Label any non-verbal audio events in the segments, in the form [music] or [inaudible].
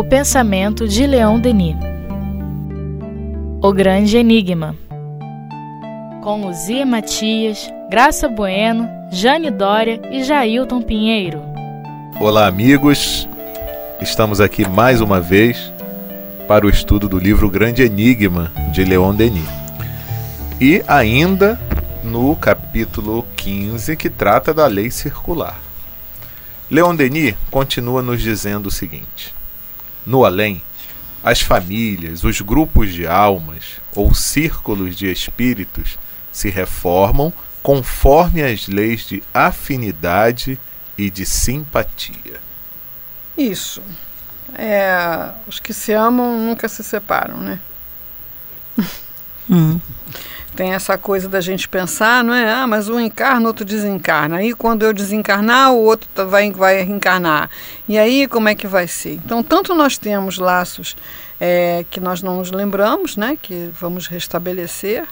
O pensamento de Leon Denis. O Grande Enigma. Com Luzia Matias, Graça Bueno, Jane Dória e Jailton Pinheiro. Olá, amigos. Estamos aqui mais uma vez para o estudo do livro Grande Enigma de Leon Denis. E ainda no capítulo 15, que trata da lei circular. Leon Denis continua nos dizendo o seguinte: No além, as famílias, os grupos de almas ou círculos de espíritos se reformam conforme as leis de afinidade e de simpatia. Isso. É, os que se amam nunca se separam, né? Hum. Tem essa coisa da gente pensar, não é? Ah, mas um encarna, outro desencarna. Aí quando eu desencarnar, o outro tá, vai, vai reencarnar. E aí como é que vai ser? Então, tanto nós temos laços é, que nós não nos lembramos, né? Que vamos restabelecer,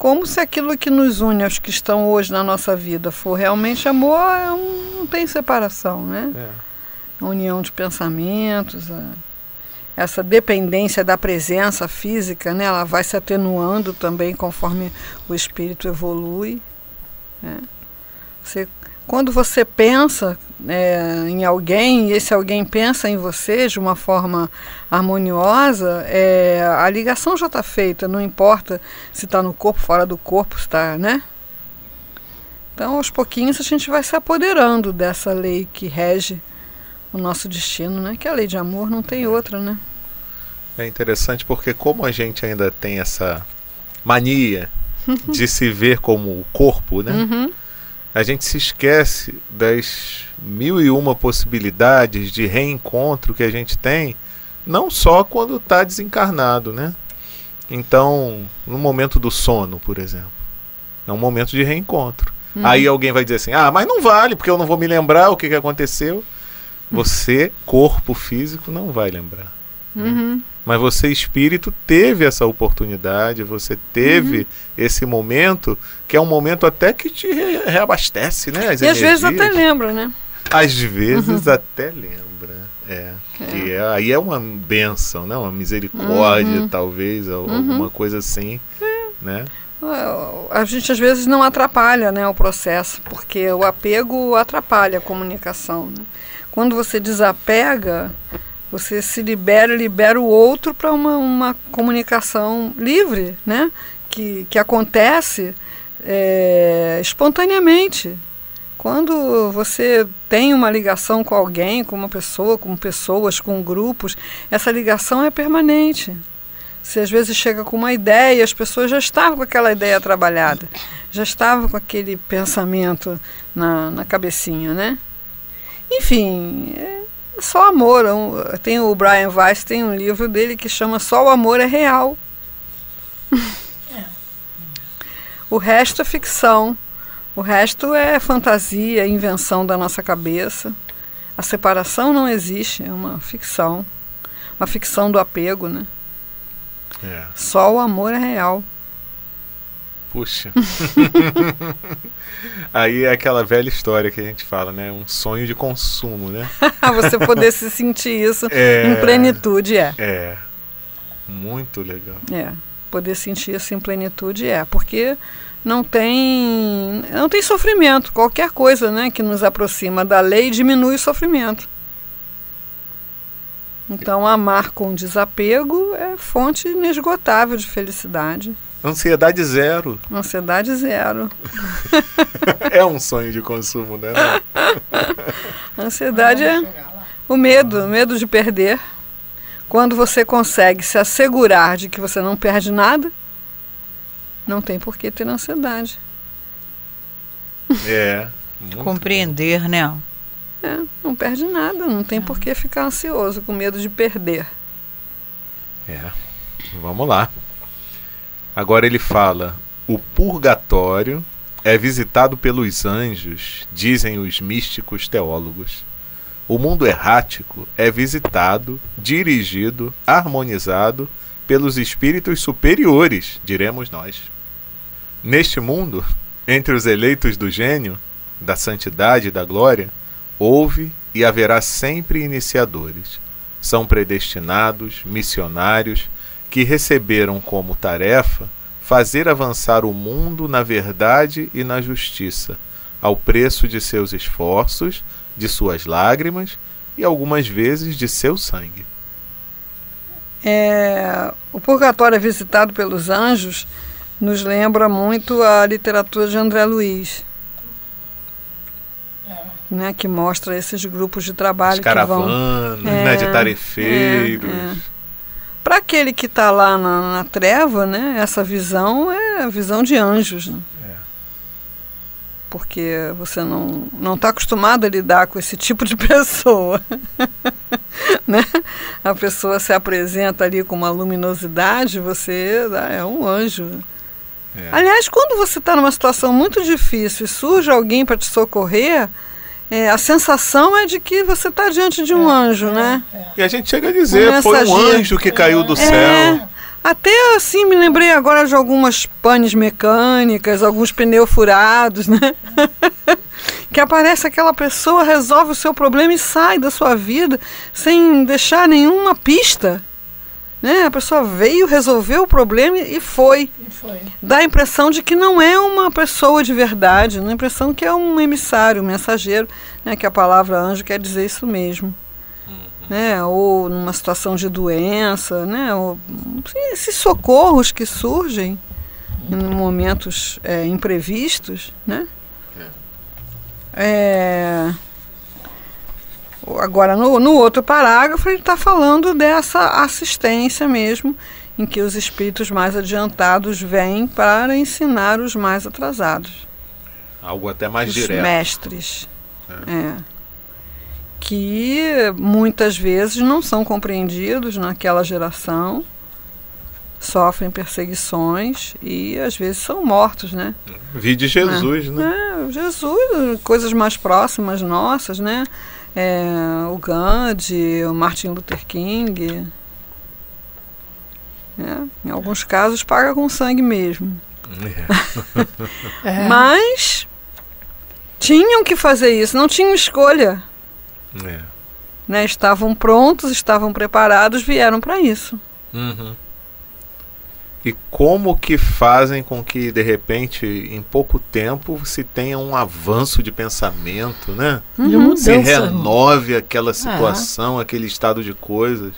como se aquilo que nos une aos que estão hoje na nossa vida for realmente amor, é não tem separação, né? É. união de pensamentos, a essa dependência da presença física, né, ela vai se atenuando também conforme o espírito evolui. Né? Você, quando você pensa é, em alguém e esse alguém pensa em você de uma forma harmoniosa, é, a ligação já está feita, não importa se está no corpo, fora do corpo, está, né? Então, aos pouquinhos, a gente vai se apoderando dessa lei que rege o nosso destino, né? Que é a lei de amor, não tem outra, né? É interessante porque como a gente ainda tem essa mania [laughs] de se ver como o corpo, né? Uhum. A gente se esquece das mil e uma possibilidades de reencontro que a gente tem, não só quando está desencarnado, né? Então, no momento do sono, por exemplo, é um momento de reencontro. Uhum. Aí alguém vai dizer assim: ah, mas não vale, porque eu não vou me lembrar o que, que aconteceu. [laughs] Você, corpo físico, não vai lembrar. Uhum. Mas você, espírito, teve essa oportunidade, você teve uhum. esse momento, que é um momento até que te reabastece, né? As e energias. às vezes até lembra, né? Às vezes uhum. até lembra. É. é. E é, aí é uma benção, né? Uma misericórdia, uhum. talvez, uhum. alguma coisa assim. É. Né? A gente às vezes não atrapalha né, o processo, porque o apego atrapalha a comunicação. Né? Quando você desapega, você se libera, libera o outro para uma, uma comunicação livre, né? Que, que acontece é, espontaneamente. Quando você tem uma ligação com alguém, com uma pessoa, com pessoas, com grupos, essa ligação é permanente. Você às vezes chega com uma ideia, as pessoas já estavam com aquela ideia trabalhada, já estavam com aquele pensamento na, na cabecinha, né? Enfim, é, só amor. Tem o Brian Weiss tem um livro dele que chama Só o amor é real. É. [laughs] o resto é ficção. O resto é fantasia, invenção da nossa cabeça. A separação não existe, é uma ficção. Uma ficção do apego, né? É. Só o amor é real. Puxa. [laughs] Aí é aquela velha história que a gente fala, né? Um sonho de consumo, né? [laughs] Você poder se sentir isso é, em plenitude, é. É. Muito legal. É. Poder sentir isso em plenitude é. Porque não tem não tem sofrimento. Qualquer coisa né, que nos aproxima da lei diminui o sofrimento. Então, amar com desapego é fonte inesgotável de felicidade. Ansiedade zero. Ansiedade zero. [laughs] é um sonho de consumo, né? [laughs] Ansiedade é o medo, o medo de perder. Quando você consegue se assegurar de que você não perde nada, não tem por que ter ansiedade. É. [laughs] Compreender, bom. né? É, não perde nada, não tem por que ficar ansioso, com medo de perder. É. Vamos lá. Agora ele fala: o purgatório é visitado pelos anjos, dizem os místicos teólogos. O mundo errático é visitado, dirigido, harmonizado pelos espíritos superiores, diremos nós. Neste mundo, entre os eleitos do gênio, da santidade e da glória, houve e haverá sempre iniciadores, são predestinados, missionários, que receberam como tarefa fazer avançar o mundo na verdade e na justiça, ao preço de seus esforços, de suas lágrimas e algumas vezes de seu sangue. É, o purgatório é visitado pelos anjos nos lembra muito a literatura de André Luiz. É. Né, que mostra esses grupos de trabalho As caravanas, que vão, é, né, de tarefeiros. É, é. Para aquele que está lá na, na, treva, né, essa visão é a visão de anjos. Né? É. Porque você não não está acostumado a lidar com esse tipo de [laughs] pessoa. né? A pessoa se apresenta ali com uma luminosidade, você ah, é um anjo. É. Aliás, quando você está numa situação muito difícil e surge alguém para te socorrer, é, a sensação é de que você está diante de um é, anjo, é, né? É. E a gente chega a dizer, um foi um anjo que caiu do é. céu. Até assim, me lembrei agora de algumas panes mecânicas, alguns pneus furados, né? [laughs] que aparece aquela pessoa, resolve o seu problema e sai da sua vida sem deixar nenhuma pista. Né? A pessoa veio, resolveu o problema e foi. e foi. Dá a impressão de que não é uma pessoa de verdade, dá a impressão que é um emissário, um mensageiro, né? que a palavra anjo quer dizer isso mesmo. Uhum. Né? Ou numa situação de doença, né? Ou, esses socorros que surgem em momentos é, imprevistos, né? É. é Agora, no, no outro parágrafo, ele está falando dessa assistência mesmo, em que os espíritos mais adiantados vêm para ensinar os mais atrasados. Algo até mais os direto. mestres. É. é. Que muitas vezes não são compreendidos naquela geração, sofrem perseguições e às vezes são mortos, né? Vi de Jesus, né? né? É, Jesus, coisas mais próximas nossas, né? É, o Gandhi, o Martin Luther King. É, em alguns casos paga com sangue mesmo. É. [laughs] Mas tinham que fazer isso, não tinham escolha. É. Né, estavam prontos, estavam preparados, vieram para isso. Uhum. E como que fazem com que, de repente, em pouco tempo, se tenha um avanço de pensamento, né? Uhum. Se renove aquela situação, é. aquele estado de coisas.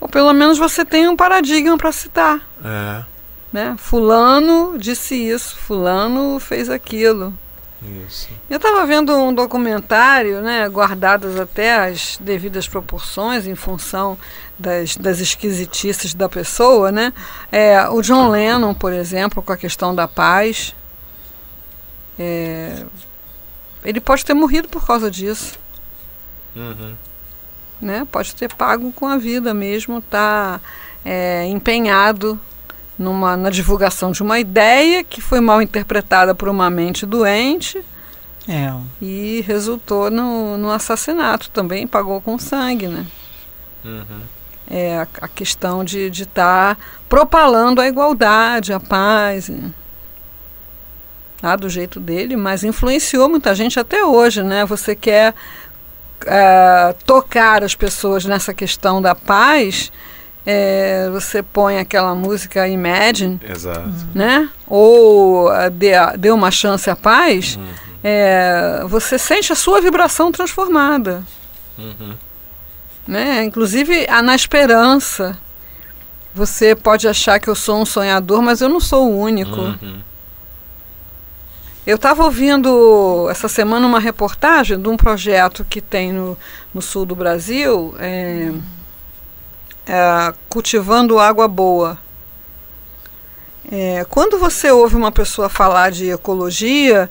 Ou pelo menos você tem um paradigma para citar. É. Né? Fulano disse isso, fulano fez aquilo. Isso. Eu estava vendo um documentário, né, guardadas até as devidas proporções em função das, das esquisitices da pessoa, né? É, o John Lennon, por exemplo, com a questão da paz, é, ele pode ter morrido por causa disso. Uhum. Né? Pode ter pago com a vida mesmo, tá é, empenhado numa, na divulgação de uma ideia que foi mal interpretada por uma mente doente é. e resultou no, no assassinato. Também pagou com sangue, né? Uhum. É a, a questão de estar tá propalando a igualdade, a paz. Tá, do jeito dele, mas influenciou muita gente até hoje, né? Você quer é, tocar as pessoas nessa questão da paz, é, você põe aquela música Imagine, Exato. né? Ou dê, dê uma chance à paz, uhum. é, você sente a sua vibração transformada. Uhum. Né? Inclusive, na esperança. Você pode achar que eu sou um sonhador, mas eu não sou o único. Uhum. Eu estava ouvindo essa semana uma reportagem de um projeto que tem no, no sul do Brasil, é, é, cultivando água boa. É, quando você ouve uma pessoa falar de ecologia,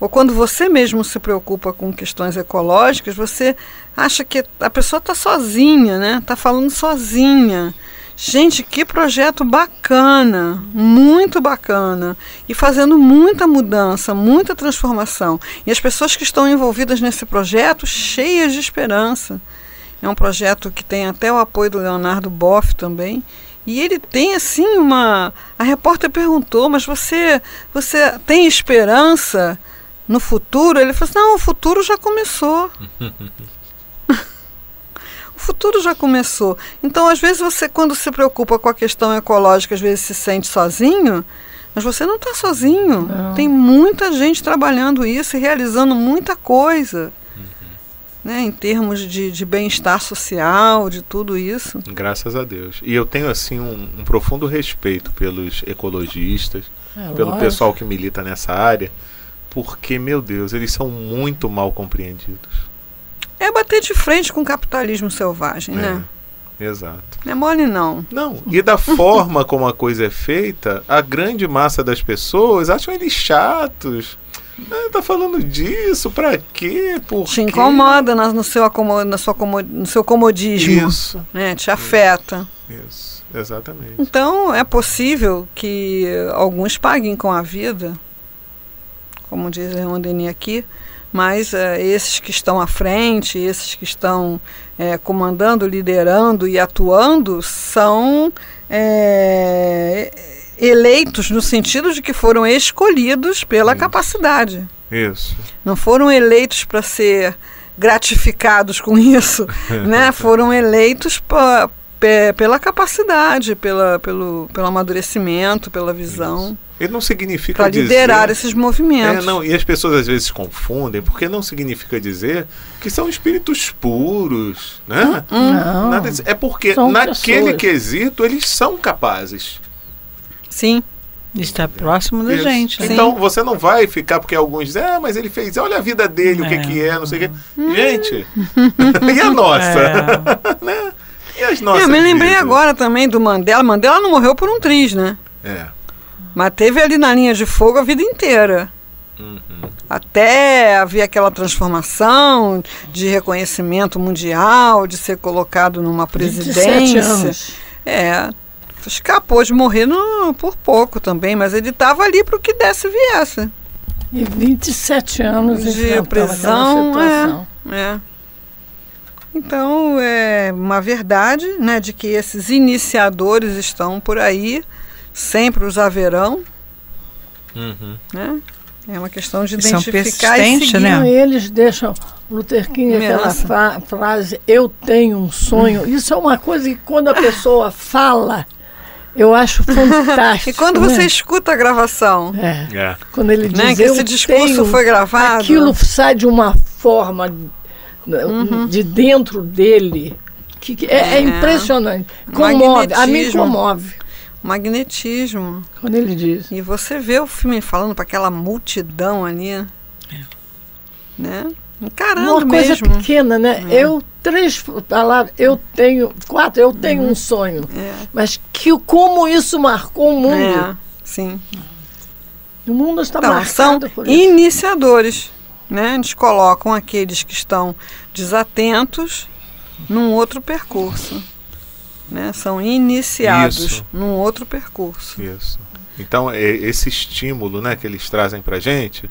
ou quando você mesmo se preocupa com questões ecológicas, você acha que a pessoa está sozinha, né? Está falando sozinha. Gente, que projeto bacana, muito bacana e fazendo muita mudança, muita transformação. E as pessoas que estão envolvidas nesse projeto, cheias de esperança. É um projeto que tem até o apoio do Leonardo Boff também. E ele tem assim uma. A repórter perguntou, mas você, você tem esperança no futuro? Ele falou assim, não, o futuro já começou. [laughs] tudo já começou. Então, às vezes, você, quando se preocupa com a questão ecológica, às vezes se sente sozinho, mas você não está sozinho. Não. Tem muita gente trabalhando isso e realizando muita coisa. Né, em termos de, de bem-estar social, de tudo isso. Graças a Deus. E eu tenho assim um, um profundo respeito pelos ecologistas, é, pelo lógico. pessoal que milita nessa área, porque, meu Deus, eles são muito mal compreendidos. É bater de frente com o capitalismo selvagem, é, né? Exato. Não é mole, não. Não, e da forma como a coisa é feita, a grande massa das pessoas acham eles chatos. Ah, tá falando disso, pra quê? Por Te incomoda no, seu acomodo, na sua no seu comodismo. Isso. Né? Te afeta. Isso, exatamente. Então, é possível que alguns paguem com a vida, como diz o Denis aqui, mas é, esses que estão à frente, esses que estão é, comandando, liderando e atuando, são é, eleitos no sentido de que foram escolhidos pela Isso. capacidade. Isso. Não foram eleitos para ser gratificados com [laughs] isso, né? [laughs] Foram eleitos pela capacidade, pela, pelo, pelo amadurecimento, pela visão. Isso. E não significa Para liderar esses movimentos. É, não, e as pessoas às vezes confundem, porque não significa dizer que são espíritos puros, né? Hum, hum. Não. Nada, é porque são naquele pessoas. quesito eles são capazes. Sim. Está próximo da Isso. gente. Então você não vai ficar, porque alguns dizem, ah, mas ele fez, olha a vida dele, é. o que, que é, não sei o que. Hum. Gente, [laughs] e a nossa? É. [laughs] né? E as nossas? Eu me lembrei vidas? agora também do Mandela. Mandela não morreu por um triz, né? É. Mas teve ali na linha de fogo a vida inteira. Uhum. Até haver aquela transformação de reconhecimento mundial, de ser colocado numa presidência. Anos. É. Escapou de morrer no, por pouco também, mas ele estava ali para o que desse e viesse. E 27 anos de prisão. É, é. Então, é uma verdade né, de que esses iniciadores estão por aí sempre os haverão. Uhum. Né? É uma questão de identificar e seguir. Né? Eles deixam Luther King aquela fra frase, eu tenho um sonho. Isso é uma coisa que quando a pessoa fala, eu acho [laughs] fantástico. e quando né? você escuta a gravação, é. É. quando ele né, diz que esse discurso foi gravado, aquilo sai de uma forma uhum. de dentro dele que, que é, é, impressionante. Comove, a mim comove magnetismo. Quando ele diz. E você vê o filme falando para aquela multidão ali. É. Né? Encarando Uma coisa mesmo. pequena, né? É. Eu, três palavras, eu tenho, quatro, eu tenho uhum. um sonho. É. Mas que, como isso marcou o mundo. É, sim. O mundo está então, marcado são por isso. iniciadores. Né? Eles colocam aqueles que estão desatentos num outro percurso né? São iniciados Isso. num outro percurso. Isso. Então, esse estímulo né, que eles trazem para gente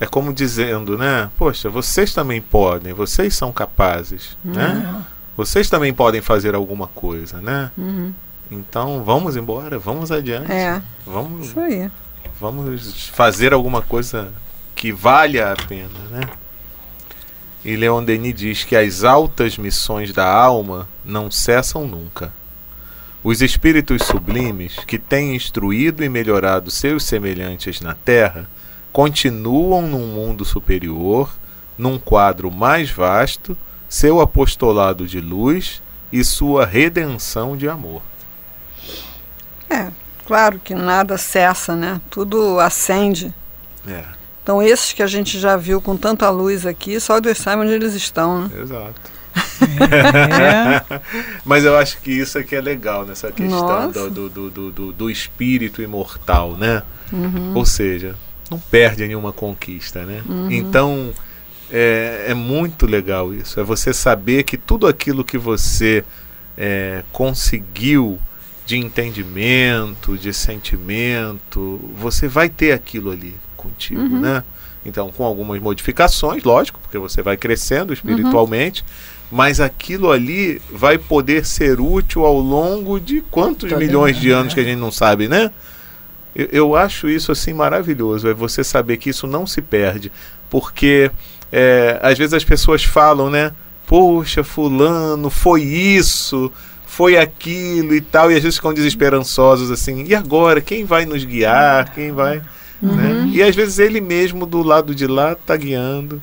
é como dizendo, né? Poxa, vocês também podem, vocês são capazes, uhum. né? Vocês também podem fazer alguma coisa, né? Uhum. Então, vamos embora, vamos adiante. É. Vamos, Isso aí. Vamos fazer alguma coisa que valha a pena, né? E Leon Denis diz que as altas missões da alma não cessam nunca. Os espíritos sublimes, que têm instruído e melhorado seus semelhantes na Terra, continuam num mundo superior, num quadro mais vasto, seu apostolado de luz e sua redenção de amor. É, claro que nada cessa, né? Tudo acende. É. Então, esses que a gente já viu com tanta luz aqui, só Deus sabe onde eles estão, né? Exato. É. [laughs] Mas eu acho que isso aqui é legal nessa questão do, do, do, do, do, espírito imortal, né? Uhum. Ou seja, não perde nenhuma conquista, né? Uhum. Então é, é muito legal isso. É você saber que tudo aquilo que você é, conseguiu de entendimento, de sentimento, você vai ter aquilo ali contigo, uhum. né? Então, com algumas modificações, lógico, porque você vai crescendo espiritualmente, uhum. mas aquilo ali vai poder ser útil ao longo de quantos milhões de anos que a gente não sabe, né? Eu, eu, acho isso assim maravilhoso, é você saber que isso não se perde, porque é, às vezes as pessoas falam, né? poxa, fulano, foi isso, foi aquilo e tal, e às vezes ficam desesperançosos assim, e agora? Quem vai nos guiar? Quem vai. Uhum. Né? E às vezes ele mesmo do lado de lá está guiando,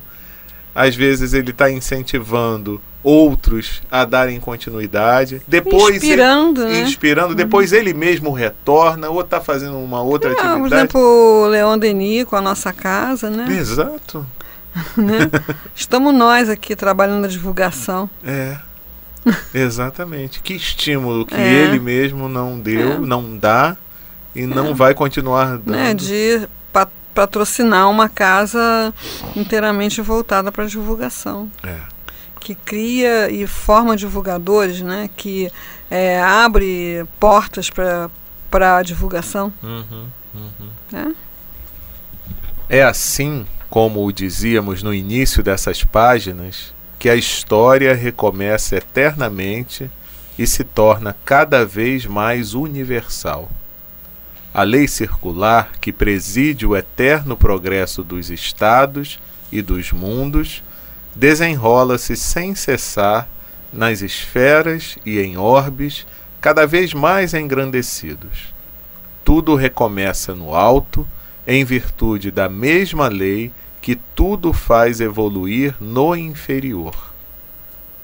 às vezes ele está incentivando outros a darem continuidade. Depois inspirando, ele, né? inspirando. Uhum. Depois ele mesmo retorna ou está fazendo uma outra é, atividade. Por exemplo, o Leon Denis com a nossa casa, né? Exato. [laughs] né? Estamos nós aqui trabalhando na divulgação. É. Exatamente. Que estímulo que é. ele mesmo não deu, é. não dá e não é. vai continuar dando. Né? De patrocinar uma casa inteiramente voltada para divulgação. É. Que cria e forma divulgadores, né? que é, abre portas para a divulgação. Uhum, uhum. É? é assim, como o dizíamos no início dessas páginas, que a história recomeça eternamente e se torna cada vez mais universal. A lei circular que preside o eterno progresso dos estados e dos mundos desenrola-se sem cessar nas esferas e em orbes cada vez mais engrandecidos. Tudo recomeça no alto, em virtude da mesma lei que tudo faz evoluir no inferior.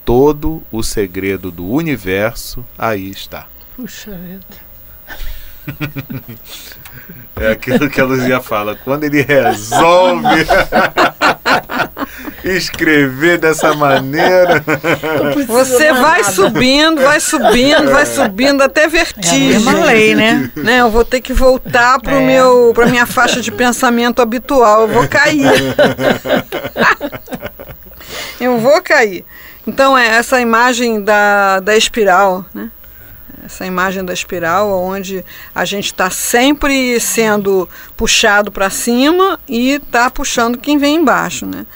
Todo o segredo do universo aí está. Puxa vida. [laughs] É aquilo que a Luzia fala. Quando ele resolve [laughs] escrever dessa maneira. Você vai nada. subindo, vai subindo, vai subindo até vertigem. É a lei, né? né? Eu vou ter que voltar para é. meu, para minha faixa de pensamento habitual. Eu vou cair. [laughs] Eu vou cair. Então é essa imagem da, da espiral, né? essa imagem da espiral, onde a gente está sempre sendo puxado para cima e está puxando quem vem embaixo, né?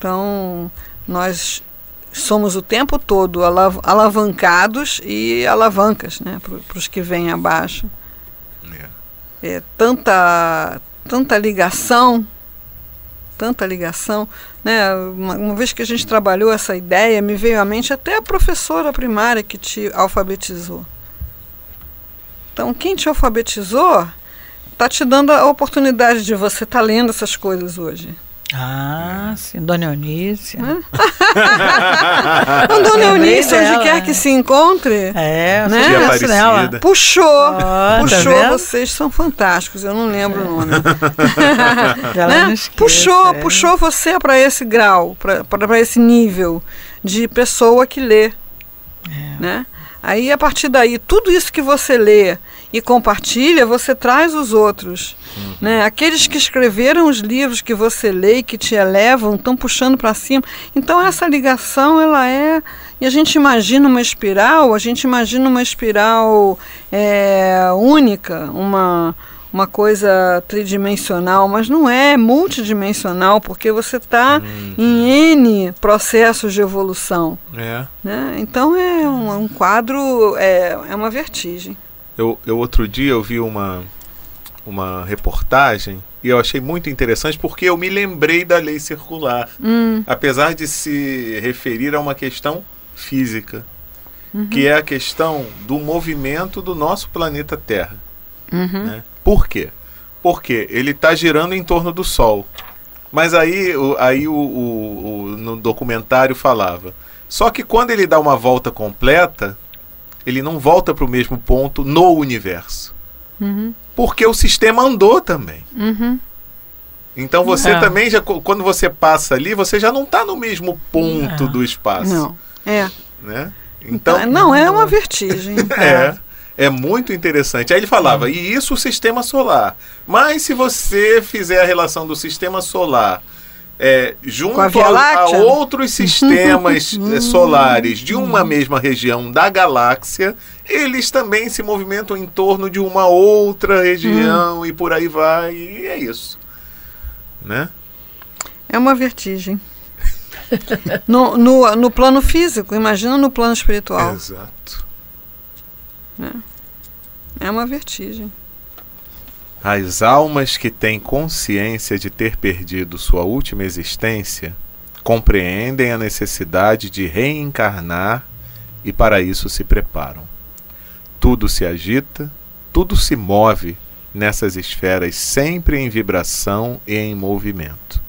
Então, nós somos o tempo todo alav alavancados e alavancas, né, para os que vêm abaixo. É. é tanta, tanta ligação, tanta ligação, né? Uma, uma, vez que a gente trabalhou essa ideia, me veio à mente até a professora primária que te alfabetizou. Então, quem te alfabetizou está te dando a oportunidade de você estar tá lendo essas coisas hoje. Ah, sim, Dona Eunice. [laughs] Dona Eunice, onde quer que se encontre. É, né? Dela. Puxou, oh, puxou, tá vocês são fantásticos, eu não lembro é. o nome. [laughs] né? puxou, é. puxou você para esse grau, para esse nível de pessoa que lê. É. Né? Aí, a partir daí, tudo isso que você lê e compartilha, você traz os outros. Uhum. Né? Aqueles que escreveram os livros que você lê e que te elevam, estão puxando para cima. Então, essa ligação, ela é. E a gente imagina uma espiral, a gente imagina uma espiral é, única, uma uma coisa tridimensional, mas não é multidimensional, porque você está hum. em N processos de evolução. É. Né? Então é um, um, quadro, é, é uma vertigem. Eu, eu outro dia eu vi uma, uma reportagem e eu achei muito interessante porque eu me lembrei da lei circular, hum. apesar de se referir a uma questão física, uhum. que é a questão do movimento do nosso planeta Terra. Uhum. Né? Por quê? Porque ele está girando em torno do Sol. Mas aí, o, aí o, o, o, no documentário falava. Só que quando ele dá uma volta completa, ele não volta para o mesmo ponto no universo. Uhum. Porque o sistema andou também. Uhum. Então você é. também, já, quando você passa ali, você já não está no mesmo ponto é. do espaço. Não. É. Né? Então, não, é uma vertigem. [laughs] é. É muito interessante. Aí ele falava, e isso o sistema solar. Mas se você fizer a relação do sistema solar é, junto a, a, outros sistemas [laughs] eh, solares de uma mesma região da galáxia, eles também se movimentam em torno de uma outra região hum. e por aí vai. E é isso. Né? É uma vertigem. [laughs] no, no, no plano físico, imagina no plano espiritual. Exato. É, é uma vertigem. As almas que têm consciência de ter perdido sua última existência compreendem a necessidade de reencarnar e para isso se preparam. Tudo se agita, tudo se move nessas esferas sempre em vibração e em movimento.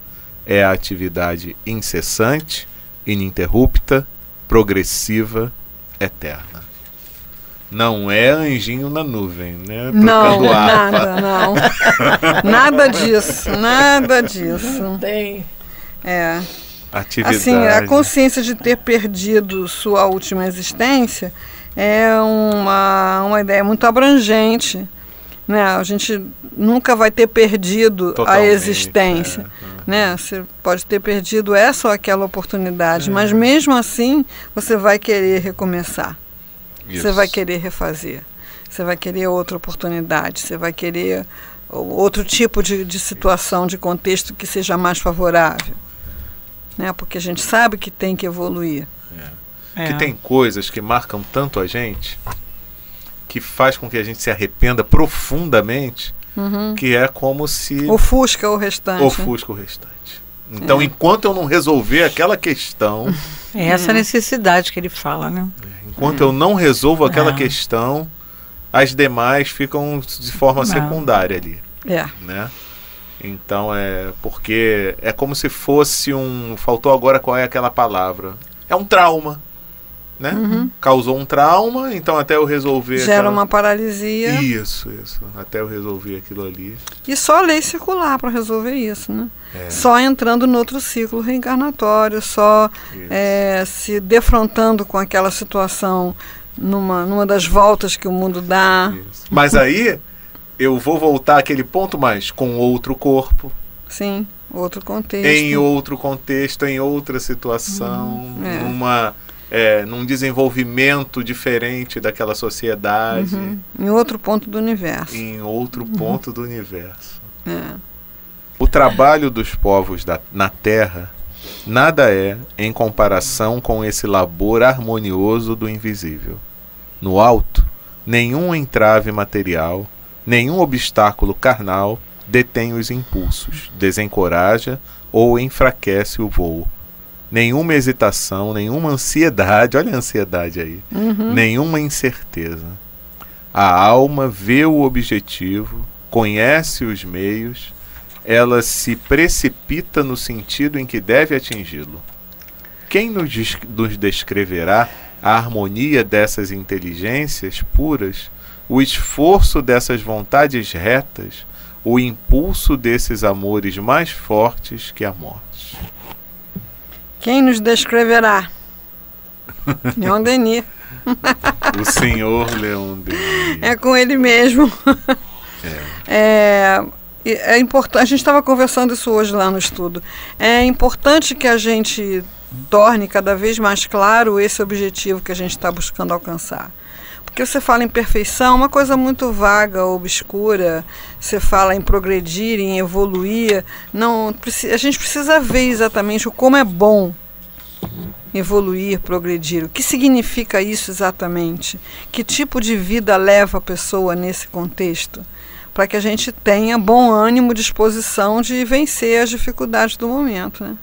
É a atividade incessante, ininterrupta, progressiva, eterna. Não é anjinho na nuvem, né? Não, nada, não. [laughs] nada disso, nada disso. Não tem. É. Atividade. Assim, a consciência de ter perdido sua última existência é uma, uma ideia muito abrangente. Né? A gente nunca vai ter perdido Totalmente, a existência. é. Né? Você pode ter perdido essa ou aquela oportunidade, É. mas mesmo assim você vai querer recomeçar. Você Isso. vai querer refazer. Você vai querer outra oportunidade. Você vai querer outro tipo de, de situação, de contexto que seja mais favorável. Né? Porque a gente sabe que tem que evoluir. É. Que tem coisas que marcam tanto a gente que faz com que a gente se arrependa profundamente, que é como se Ofusca o restante. ofusca o restante. Então, É. enquanto eu não resolver aquela questão, [laughs] É essa necessidade que ele fala, né? Enquanto eu não resolvo aquela Ah. questão, as demais ficam de forma Não. secundária ali, É. né? Então é porque é como se fosse um, faltou agora qual é aquela palavra? É um trauma, né? Causou um trauma, então até eu resolver Gera aquela- uma paralisia. Isso, isso. Até eu resolver aquilo ali. E só a lei circular para resolver isso, né? É. Só entrando no outro ciclo reencarnatório, só é, se defrontando com aquela situação numa, numa das voltas que o mundo dá. Isso. Mas aí eu vou voltar àquele ponto mais com outro corpo, Sim, outro contexto. em outro contexto, em outra situação, Hum, é. numa, é, num desenvolvimento diferente daquela sociedade, Uhum, em outro ponto do universo. em outro ponto do universo. É. O trabalho dos povos da, na Terra nada é em comparação com esse labor harmonioso do invisível. No alto, nenhum entrave material, nenhum obstáculo carnal detém os impulsos, desencoraja ou enfraquece o voo. Nenhuma hesitação, nenhuma ansiedade, olha a ansiedade aí, Uhum. nenhuma incerteza. A alma vê o objetivo, conhece os meios, ela se precipita no sentido em que deve atingi-lo. Quem nos, nos descreverá a harmonia dessas inteligências puras, o esforço dessas vontades retas, o impulso desses amores mais fortes que a morte? Quem nos descreverá? [laughs] Leon Denis. O senhor Leon Denis. É com ele mesmo. É, e é importante. A gente estava conversando isso hoje lá no estudo. É importante que a gente torne cada vez mais claro esse objetivo que a gente está buscando alcançar. Porque você fala em perfeição, uma coisa muito vaga, obscura. Você fala em progredir, em evoluir. Não, a gente precisa ver exatamente o como é bom evoluir, progredir. O que significa isso exatamente? Que tipo de vida leva a pessoa nesse contexto? Para que a gente tenha bom ânimo, disposição de vencer as dificuldades do momento, né?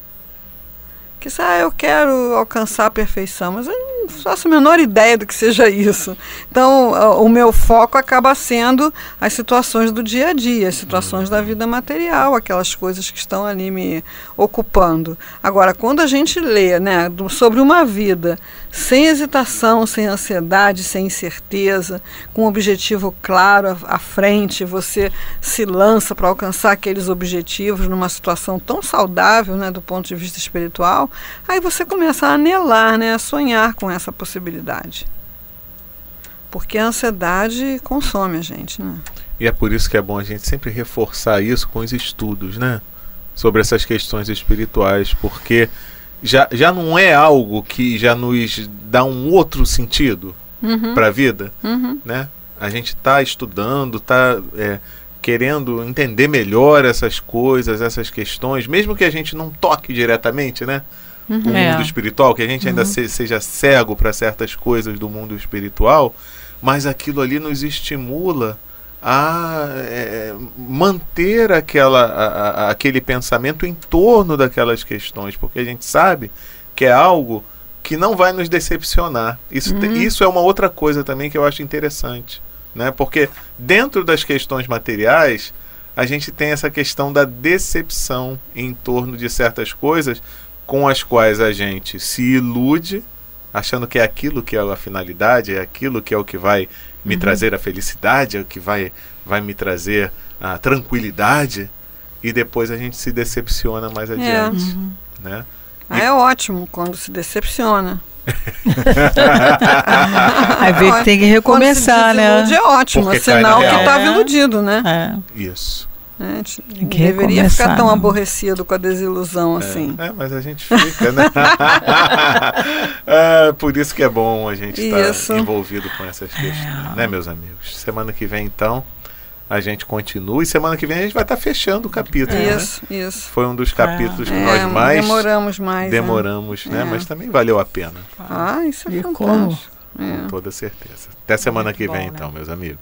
Que ah, eu quero alcançar a perfeição, mas eu faço a menor ideia do que seja isso. Então, o meu foco acaba sendo as situações do dia a dia, as situações da vida material, aquelas coisas que estão ali me ocupando. Agora, quando a gente lê né, sobre uma vida sem hesitação, sem ansiedade, sem incerteza, com um objetivo claro à, frente, você se lança para alcançar aqueles objetivos numa situação tão saudável né, do ponto de vista espiritual, aí você começa a anelar, né, a sonhar com essa possibilidade. Porque a ansiedade consome a gente, né? E é por isso que é bom a gente sempre reforçar isso com os estudos, né? Sobre essas questões espirituais, porque já, já não é algo que já nos dá um outro sentido Uhum, para a vida, uhum. né? A gente está estudando, está querendo entender melhor essas coisas, essas questões, mesmo que a gente não toque diretamente, né? O É. mundo espiritual, que a gente ainda se- seja cego para certas coisas do mundo espiritual, mas aquilo ali nos estimula a é, manter aquela, a, a, aquele pensamento em torno daquelas questões, porque a gente sabe que é algo que não vai nos decepcionar. Isso, Uhum. isso é uma outra coisa também que eu acho interessante, né? Porque dentro das questões materiais a gente tem essa questão da decepção em torno de certas coisas com as quais a gente se ilude, achando que é aquilo que é a finalidade, é aquilo que é o que vai me trazer a felicidade, é o que vai, vai me trazer a tranquilidade, e depois a gente se decepciona mais adiante. Né? Ah, é ótimo quando se decepciona. [laughs] Aí vê que tem que recomeçar, se né? é ótimo, Porque é sinal que real. estava É. iludido, né? É. Isso. A gente que deveria recomeçar, ficar tão né? aborrecido com a desilusão assim. É, mas a gente fica, né? [laughs] é, por isso que é bom a gente estar Isso. envolvido com essas questões, né, meus amigos? Semana que vem, então, a gente continua. E semana que vem a gente vai estar fechando o capítulo, né? Isso, isso. Foi um dos capítulos que É, nós mais demoramos mais. né? demoramos, né? É. Mas também valeu a pena, Ah, isso é E fantástico. como? É. com toda certeza. Até semana que vem, bom, né? então, meus amigos.